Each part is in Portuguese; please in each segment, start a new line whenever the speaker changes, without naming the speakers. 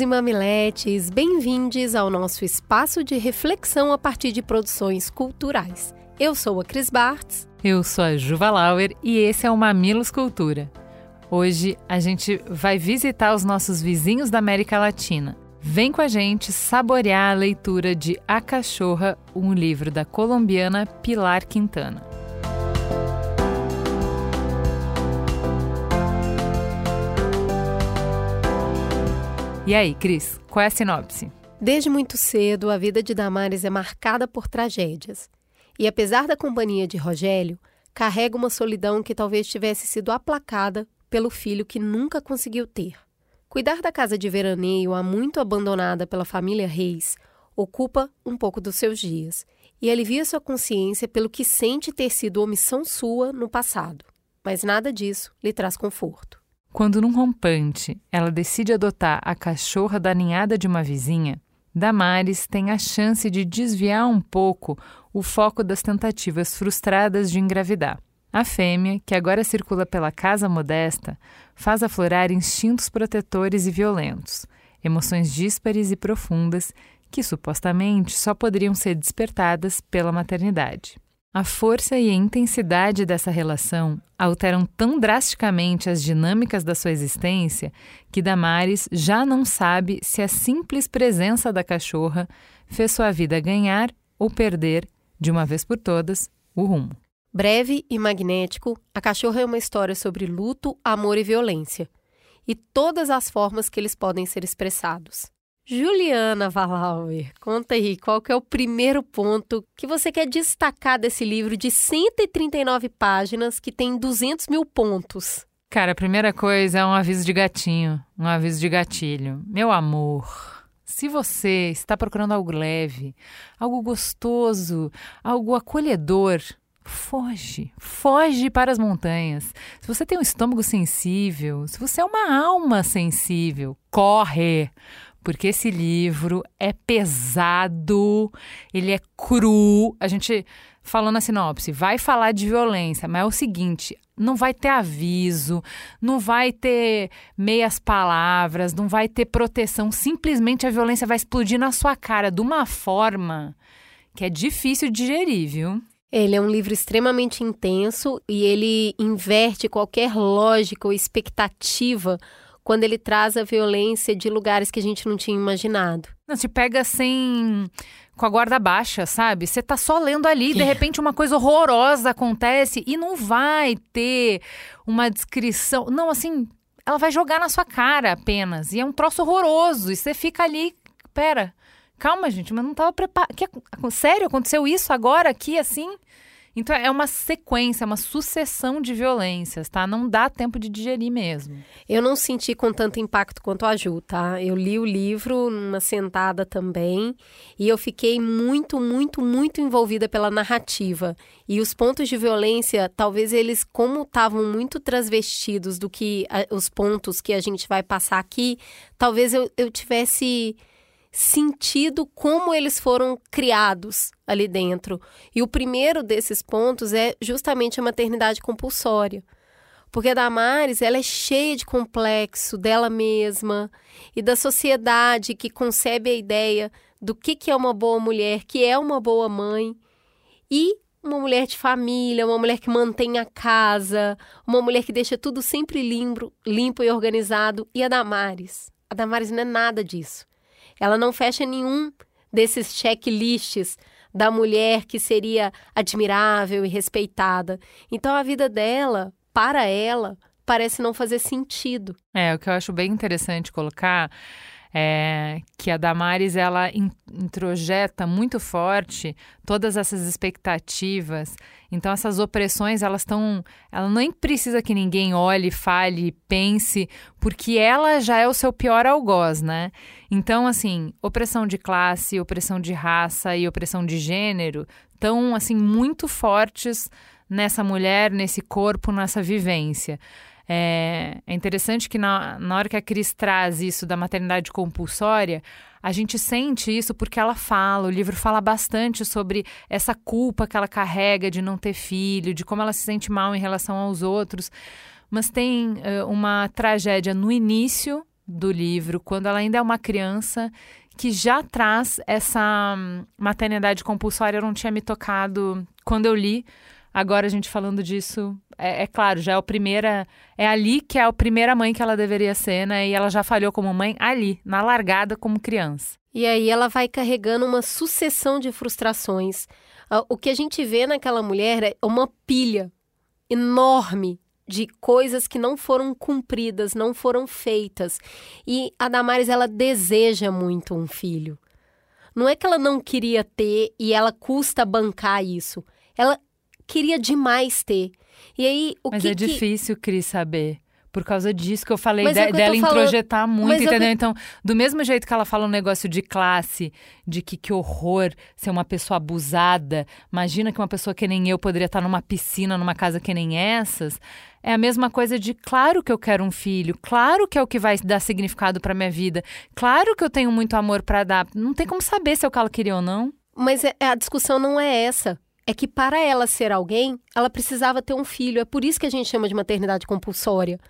e mamiletes, bem-vindos ao nosso espaço de reflexão a partir de produções culturais. Eu sou a Cris Bartz.
Eu sou a Juva Lauer e esse é o Mamilos Cultura. Hoje a gente vai visitar os nossos vizinhos da América Latina. Vem com a gente saborear a leitura de A Cachorra, um livro da colombiana Pilar Quintana. E aí, Cris, qual é a sinopse?
Desde muito cedo, a vida de Damares é marcada por tragédias. E apesar da companhia de Rogério, carrega uma solidão que talvez tivesse sido aplacada pelo filho que nunca conseguiu ter. Cuidar da casa de veraneio, há muito abandonada pela família Reis, ocupa um pouco dos seus dias e alivia sua consciência pelo que sente ter sido omissão sua no passado. Mas nada disso lhe traz conforto.
Quando num rompante ela decide adotar a cachorra da ninhada de uma vizinha, Damares tem a chance de desviar um pouco o foco das tentativas frustradas de engravidar. A fêmea, que agora circula pela casa modesta, faz aflorar instintos protetores e violentos, emoções díspares e profundas que supostamente só poderiam ser despertadas pela maternidade. A força e a intensidade dessa relação alteram tão drasticamente as dinâmicas da sua existência que Damares já não sabe se a simples presença da cachorra fez sua vida ganhar ou perder, de uma vez por todas, o rumo.
Breve e magnético, A Cachorra é uma história sobre luto, amor e violência, e todas as formas que eles podem ser expressados. Juliana Valauer, conta aí, qual que é o primeiro ponto que você quer destacar desse livro de 139 páginas que tem 200 mil pontos?
Cara, a primeira coisa é um aviso de gatinho, um aviso de gatilho. Meu amor, se você está procurando algo leve, algo gostoso, algo acolhedor, foge, foge para as montanhas. Se você tem um estômago sensível, se você é uma alma sensível, corre porque esse livro é pesado, ele é cru. A gente falou na sinopse, vai falar de violência, mas é o seguinte: não vai ter aviso, não vai ter meias palavras, não vai ter proteção. Simplesmente a violência vai explodir na sua cara de uma forma que é difícil de digerir, viu?
Ele é um livro extremamente intenso e ele inverte qualquer lógica ou expectativa quando ele traz a violência de lugares que a gente não tinha imaginado.
Não, te pega sem com a guarda baixa, sabe? Você tá só lendo ali, de repente uma coisa horrorosa acontece e não vai ter uma descrição. Não, assim, ela vai jogar na sua cara apenas. E é um troço horroroso. E você fica ali, pera, calma, gente, mas não tava preparado. Sério, aconteceu isso agora aqui assim? Então é uma sequência, uma sucessão de violências, tá? Não dá tempo de digerir mesmo.
Eu não senti com tanto impacto quanto a Ju, tá? Eu li o livro numa sentada também e eu fiquei muito, muito, muito envolvida pela narrativa. E os pontos de violência, talvez eles, como estavam muito transvestidos do que a, os pontos que a gente vai passar aqui, talvez eu, eu tivesse sentido como eles foram criados ali dentro. E o primeiro desses pontos é justamente a maternidade compulsória. Porque a Damares, ela é cheia de complexo dela mesma e da sociedade que concebe a ideia do que, que é uma boa mulher, que é uma boa mãe. E uma mulher de família, uma mulher que mantém a casa, uma mulher que deixa tudo sempre limpo, limpo e organizado. E a Damares? A Damares não é nada disso. Ela não fecha nenhum desses checklists da mulher que seria admirável e respeitada. Então a vida dela, para ela, parece não fazer sentido.
É, o que eu acho bem interessante colocar é, que a Damares ela introjeta muito forte todas essas expectativas. Então essas opressões elas estão, ela nem precisa que ninguém olhe, fale, pense, porque ela já é o seu pior algoz, né? Então assim, opressão de classe, opressão de raça e opressão de gênero estão assim muito fortes nessa mulher, nesse corpo, nessa vivência. É, é interessante que na, na hora que a Cris traz isso da maternidade compulsória, a gente sente isso porque ela fala, o livro fala bastante sobre essa culpa que ela carrega de não ter filho, de como ela se sente mal em relação aos outros. Mas tem uh, uma tragédia no início do livro, quando ela ainda é uma criança, que já traz essa hum, maternidade compulsória. Eu não tinha me tocado quando eu li, Agora a gente falando disso, é, é, claro, já é a primeira. É ali que é a primeira mãe que ela deveria ser, né? E ela já falhou como mãe ali, na largada como criança.
E aí ela vai carregando uma sucessão de frustrações. O que a gente vê naquela mulher é uma pilha enorme de coisas que não foram cumpridas, não foram feitas. E a Damares ela deseja muito um filho. Não é que ela não queria ter e ela custa bancar isso. Ela queria demais ter. E aí, o
Mas
que
é
que...
difícil, Cris, saber. Por causa disso que eu falei de, é dela introjetar muito, Mas entendeu? Eu... Então, do mesmo jeito que ela fala um negócio de classe, de que que horror ser uma pessoa abusada, imagina que uma pessoa que nem eu poderia estar numa piscina, numa casa que nem essas. É a mesma coisa de, claro que eu quero um filho, claro que é o que vai dar significado para minha vida, claro que eu tenho muito amor para dar. Não tem como saber se é o que ela queria ou não.
Mas é, a discussão não é essa é que para ela ser alguém, ela precisava ter um filho. É por isso que a gente chama de maternidade compulsória.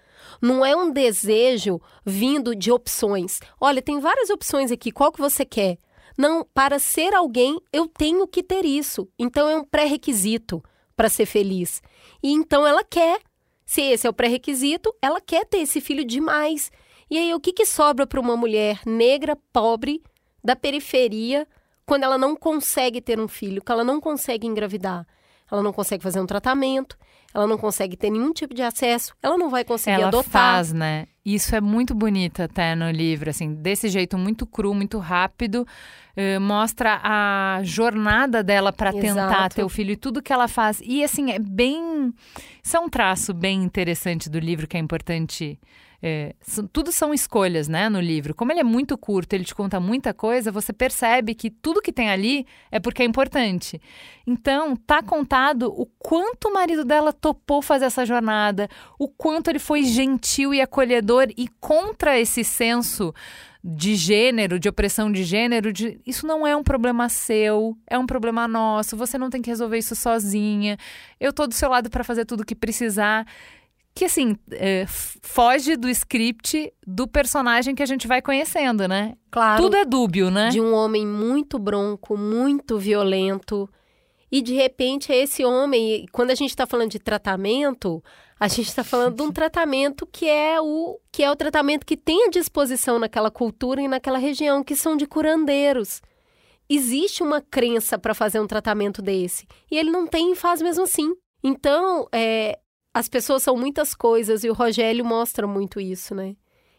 Não é um desejo vindo de opções. Olha, tem várias opções aqui, qual que você quer? Não, para ser alguém, eu tenho que ter isso. Então é um pré-requisito para ser feliz. E então ela quer. Se esse é o pré-requisito, ela quer ter esse filho demais. E aí, o que, que sobra para uma mulher negra, pobre, da periferia, quando ela não consegue ter um filho, que ela não consegue engravidar, ela não consegue fazer um tratamento, ela não consegue ter nenhum tipo de acesso, ela não vai conseguir
ela
adotar.
faz, né? Isso é muito bonito até no livro, assim, desse jeito muito cru, muito rápido, uh, mostra a jornada dela para tentar ter o filho e tudo que ela faz. E assim, é bem, isso é um traço bem interessante do livro que é importante é, tudo são escolhas, né, no livro. Como ele é muito curto, ele te conta muita coisa, você percebe que tudo que tem ali é porque é importante. Então, tá contado o quanto o marido dela topou fazer essa jornada, o quanto ele foi gentil e acolhedor e contra esse senso de gênero, de opressão de gênero, de isso não é um problema seu, é um problema nosso, você não tem que resolver isso sozinha. Eu tô do seu lado para fazer tudo o que precisar que assim é, foge do script do personagem que a gente vai conhecendo, né?
Claro.
Tudo é dúbio, né?
De um homem muito bronco, muito violento. E de repente é esse homem, quando a gente está falando de tratamento, a gente está falando de um tratamento que é o que é o tratamento que tem à disposição naquela cultura e naquela região, que são de curandeiros. Existe uma crença para fazer um tratamento desse e ele não tem e faz mesmo assim. Então, é, as pessoas são muitas coisas e o Rogério mostra muito isso, né?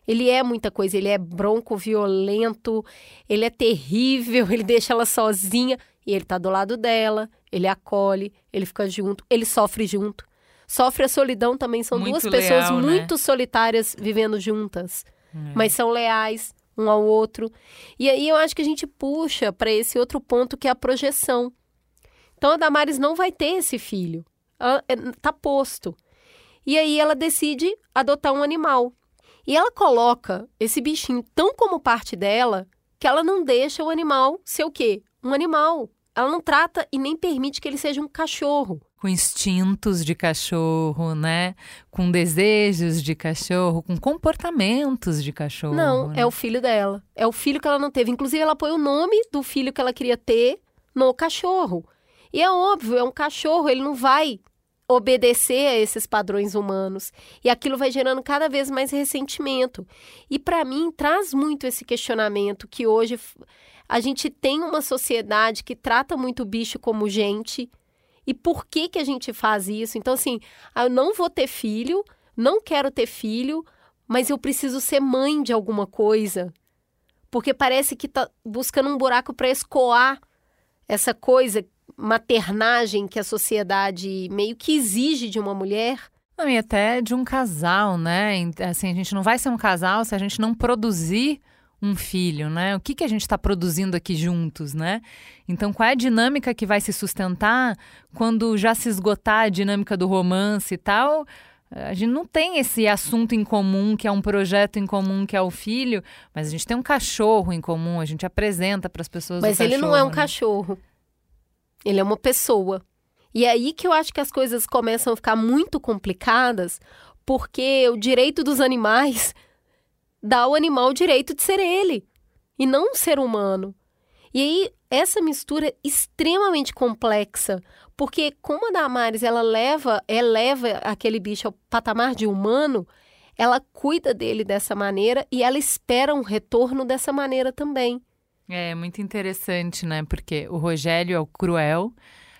Ele é muita coisa, ele é bronco, violento, ele é terrível, ele deixa ela sozinha e ele tá do lado dela, ele acolhe, ele fica junto, ele sofre junto. Sofre a solidão também, são
muito
duas pessoas
leal,
muito
né?
solitárias vivendo juntas,
É.
mas são leais um ao outro. E aí eu acho que a gente puxa para esse outro ponto que é a projeção. Então a Damares não vai ter esse filho. Ela, é, tá posto. E aí ela decide adotar um animal. E ela coloca esse bichinho tão como parte dela que ela não deixa o animal ser o quê? Um animal. Ela não trata e nem permite que ele seja um cachorro.
Com instintos de cachorro, né? Com desejos de cachorro, com comportamentos de cachorro.
Não,
né?
é o filho dela. É o filho que ela não teve. Inclusive, ela põe o nome do filho que ela queria ter no cachorro. E é óbvio, é um cachorro, ele não vai obedecer a esses padrões humanos. E aquilo vai gerando cada vez mais ressentimento. E para mim traz muito esse questionamento que hoje a gente tem uma sociedade que trata muito o bicho como gente. E por que que a gente faz isso? Então assim, eu não vou ter filho, não quero ter filho, mas eu preciso ser mãe de alguma coisa. porque parece que tá buscando um buraco para escoar essa coisa maternagem que a sociedade meio que exige de uma mulher.
Não, e até de um casal, né? Assim, a gente não vai ser um casal se a gente não produzir um filho, né? O que, que a gente está produzindo aqui juntos, né? Então, qual é a dinâmica que vai se sustentar quando já se esgotar a dinâmica do romance e tal? A gente não tem esse assunto em comum, que é um projeto em comum, que é o filho, mas a gente tem um cachorro em comum, a gente apresenta para as pessoas
Mas
ele
cachorro, não é um
né?
cachorro. Ele é uma pessoa. E é aí que eu acho que as coisas começam a ficar muito complicadas, porque o direito dos animais dá ao animal o direito de ser ele e não um ser humano. E aí essa mistura é extremamente complexa, porque como a Damares ela leva, eleva aquele bicho ao patamar de humano, ela cuida dele dessa maneira e ela espera um retorno dessa maneira também.
É muito interessante, né? Porque o Rogério é o cruel,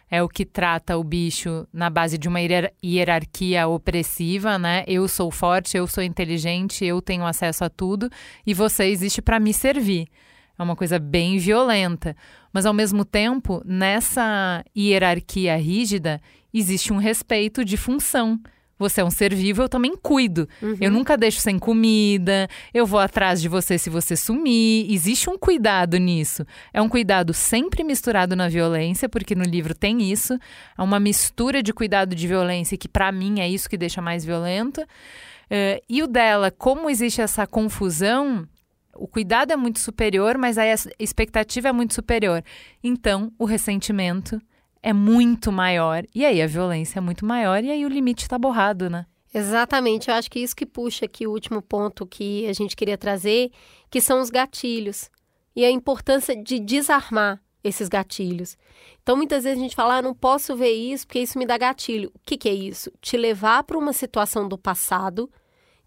é o que trata o bicho na base de uma hierarquia opressiva, né? Eu sou forte, eu sou inteligente, eu tenho acesso a tudo e você existe para me servir. É uma coisa bem violenta. Mas, ao mesmo tempo, nessa hierarquia rígida, existe um respeito de função. Você é um ser vivo, eu também cuido. Uhum. Eu nunca deixo sem comida, eu vou atrás de você se você sumir. Existe um cuidado nisso. É um cuidado sempre misturado na violência, porque no livro tem isso. É uma mistura de cuidado de violência, que para mim é isso que deixa mais violento. Uh, e o dela, como existe essa confusão, o cuidado é muito superior, mas a expectativa é muito superior. Então, o ressentimento é muito maior. E aí a violência é muito maior e aí o limite está borrado, né?
Exatamente, eu acho que isso que puxa aqui o último ponto que a gente queria trazer, que são os gatilhos e a importância de desarmar esses gatilhos. Então, muitas vezes a gente fala, ah, não posso ver isso porque isso me dá gatilho. O que, que é isso? Te levar para uma situação do passado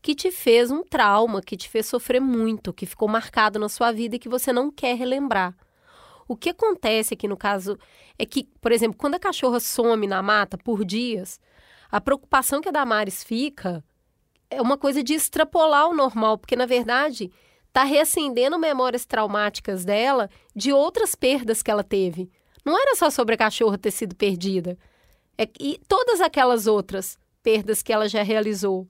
que te fez um trauma, que te fez sofrer muito, que ficou marcado na sua vida e que você não quer relembrar. O que acontece aqui no caso é que, por exemplo, quando a cachorra some na mata por dias, a preocupação que a Damares fica é uma coisa de extrapolar o normal, porque na verdade está reacendendo memórias traumáticas dela de outras perdas que ela teve. Não era só sobre a cachorra ter sido perdida, é, e todas aquelas outras perdas que ela já realizou.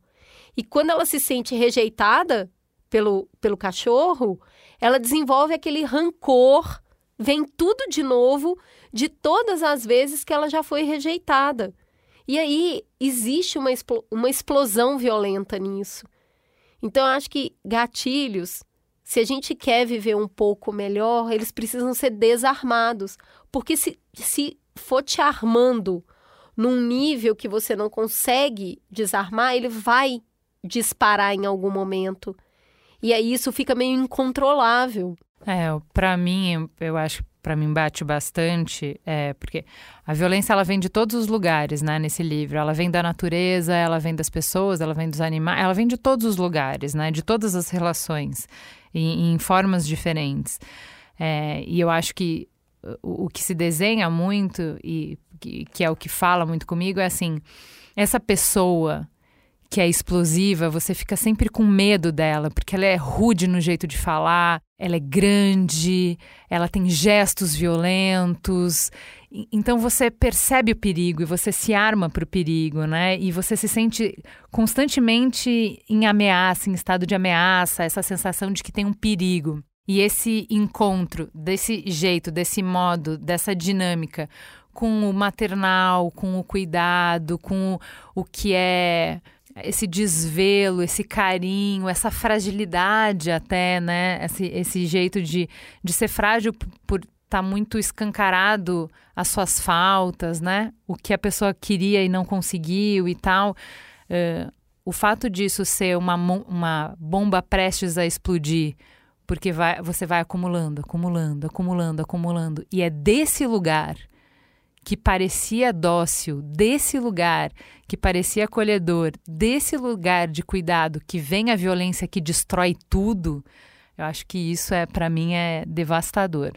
E quando ela se sente rejeitada pelo, pelo cachorro, ela desenvolve aquele rancor vem tudo de novo de todas as vezes que ela já foi rejeitada. E aí existe uma, uma explosão violenta nisso. Então, eu acho que gatilhos, se a gente quer viver um pouco melhor, eles precisam ser desarmados. Porque se, se for te armando num nível que você não consegue desarmar, ele vai disparar em algum momento. E aí isso fica meio incontrolável.
É, para mim, eu acho que para mim bate bastante, é, porque a violência ela vem de todos os lugares, né, nesse livro. Ela vem da natureza, ela vem das pessoas, ela vem dos animais, ela vem de todos os lugares, né, de todas as relações, em, em formas diferentes. É, e eu acho que o, o, que se desenha muito e que, que é o que fala muito comigo é assim, essa pessoa que é explosiva, você fica sempre com medo dela, porque ela é rude no jeito de falar, ela é grande, ela tem gestos violentos. Então você percebe o perigo e você se arma para o perigo, né? E você se sente constantemente em ameaça, em estado de ameaça, essa sensação de que tem um perigo. E esse encontro desse jeito, desse modo, dessa dinâmica com o maternal, com o cuidado, com o que é esse desvelo, esse carinho, essa fragilidade até, né? Esse, esse jeito de, de ser frágil por estar tá muito escancarado as suas faltas, né? O que a pessoa queria e não conseguiu e tal. Uh, o fato disso ser uma, uma bomba prestes a explodir, porque vai, você vai acumulando, acumulando, acumulando, acumulando. E é desse lugar que parecia dócil, desse lugar que parecia acolhedor, desse lugar de cuidado que vem a violência que destrói tudo, eu acho que isso é para mim é devastador.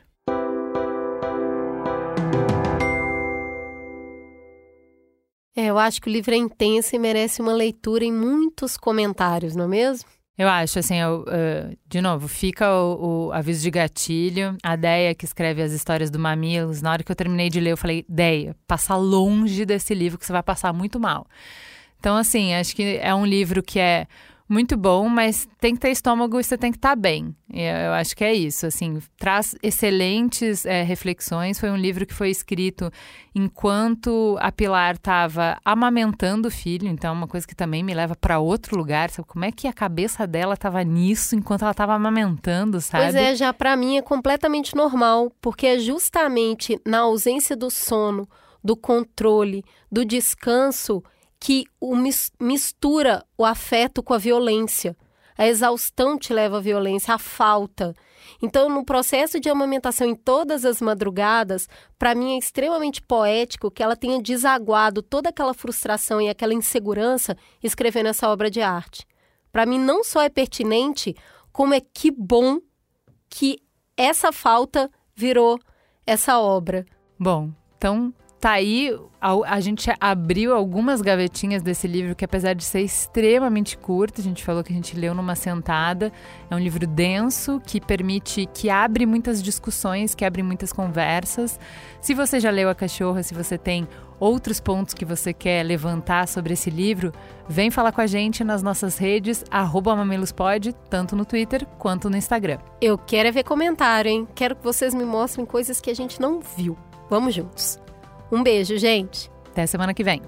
É, eu acho que o livro é intenso e merece uma leitura em muitos comentários, não é mesmo?
Eu acho, assim, eu, uh, de novo, fica o, o, aviso de gatilho. A Deia, que escreve as histórias do Mamilos, na hora que eu terminei de ler, eu falei: Deia, passa longe desse livro que você vai passar muito mal. Então, assim, acho que é um livro que é muito bom, mas tem que ter estômago e você tem que estar tá bem. Eu acho que é isso, assim, traz excelentes é, reflexões. Foi um livro que foi escrito enquanto a Pilar estava amamentando o filho, então é uma coisa que também me leva para outro lugar. Sabe? Como é que a cabeça dela estava nisso enquanto ela estava amamentando, sabe?
Pois é, já para mim é completamente normal, porque é justamente na ausência do sono, do controle, do descanso que o mistura o afeto com a violência. A exaustão te leva à violência, à falta. Então, no processo de amamentação em todas as madrugadas, para mim é extremamente poético que ela tenha desaguado toda aquela frustração e aquela insegurança escrevendo essa obra de arte. Para mim, não só é pertinente, como é que bom que essa falta virou essa obra.
Bom, então Tá aí, a, a, gente abriu algumas gavetinhas desse livro que, apesar de ser extremamente curto, a gente falou que a gente leu numa sentada. É um livro denso que permite, que abre muitas discussões, que abre muitas conversas. Se você já leu A Cachorra, se você tem outros pontos que você quer levantar sobre esse livro, vem falar com a gente nas nossas redes, mamelospod, tanto no Twitter quanto no Instagram.
Eu quero é ver comentário, hein? Quero que vocês me mostrem coisas que a gente não viu. Vamos juntos! Um beijo, gente.
Até semana que vem.